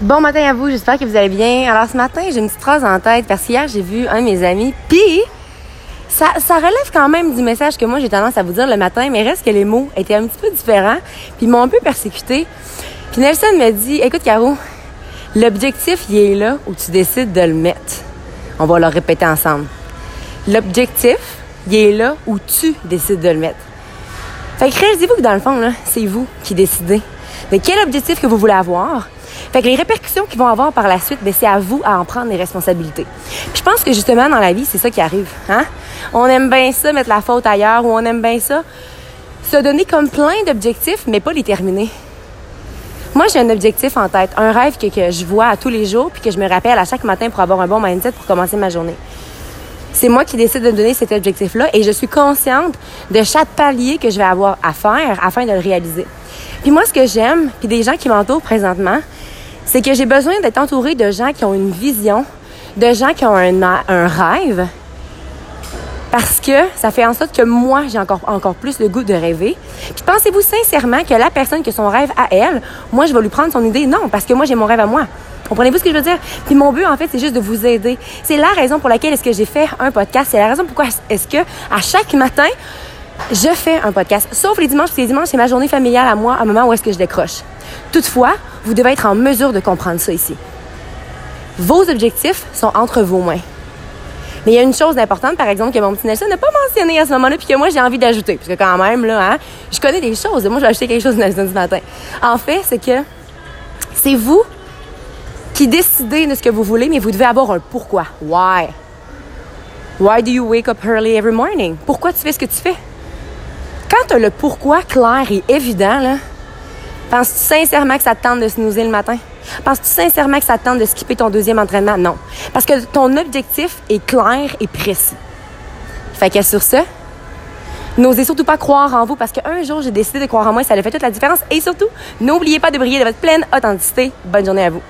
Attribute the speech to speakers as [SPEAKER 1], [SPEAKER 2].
[SPEAKER 1] Bon matin à vous, j'espère que vous allez bien. Alors ce matin, j'ai une petite phrase en tête parce qu'hier, j'ai vu un de mes amis, puis ça, relève quand même du message que moi j'ai tendance à vous dire le matin, mais reste que les mots étaient un petit peu différents, puis m'ont un peu persécuté. Puis Nelson m'a dit, écoute Caro, l'objectif, il est là où tu décides de le mettre. On va le répéter ensemble. L'objectif, il est là où tu décides de le mettre. Fait que réalisez-vous que dans le fond, c'est vous qui décidez de quel objectif que vous voulez avoir, fait que les répercussions qu'ils vont avoir par la suite, ben, c'est à vous à en prendre les responsabilités. Puis je pense que justement, dans la vie, c'est ça qui arrive. Hein? On aime bien ça, mettre la faute ailleurs, ou on aime bien ça, se donner comme plein d'objectifs, mais pas les terminer. Moi, j'ai un objectif en tête, un rêve que, que je vois à tous les jours, puis que je me rappelle à chaque matin pour avoir un bon mindset pour commencer ma journée. C'est moi qui décide de donner cet objectif-là et je suis consciente de chaque palier que je vais avoir à faire afin de le réaliser. Puis moi, ce que j'aime, puis des gens qui m'entourent présentement, c'est que j'ai besoin d'être entourée de gens qui ont une vision, de gens qui ont un, un rêve, parce que ça fait en sorte que moi, j'ai encore, encore plus le goût de rêver. Puis pensez-vous sincèrement que la personne qui a son rêve à elle, moi, je vais lui prendre son idée? Non, parce que moi, j'ai mon rêve à moi. Comprenez-vous ce que je veux dire? Puis mon but, en fait, c'est juste de vous aider. C'est la raison pour laquelle est-ce que j'ai fait un podcast. C'est la raison pourquoi est-ce que à chaque matin, je fais un podcast. Sauf les dimanches, parce que les dimanches, c'est ma journée familiale à moi, à un moment où est-ce que je décroche. Toutefois, vous devez être en mesure de comprendre ça ici. Vos objectifs sont entre vos mains. Mais il y a une chose importante, par exemple, que mon petit Nelson n'a pas mentionné à ce moment-là, puis que moi, j'ai envie d'ajouter. Parce que quand même, là, hein, je connais des choses. Moi, je vais acheter quelque chose Nelson ce matin. En fait, c'est que c'est vous qui décidez de ce que vous voulez, mais vous devez avoir un pourquoi. Why? Why do you wake up early every morning? Pourquoi tu fais ce que tu fais? Quand as le pourquoi clair et évident, là, Penses-tu sincèrement que ça te tente de snoozer le matin? Penses-tu sincèrement que ça te tente de skipper ton deuxième entraînement? Non. Parce que ton objectif est clair et précis. Fait que sur ça, n'osez surtout pas croire en vous parce qu'un jour, j'ai décidé de croire en moi et ça a fait toute la différence. Et surtout, n'oubliez pas de briller de votre pleine authenticité. Bonne journée à vous.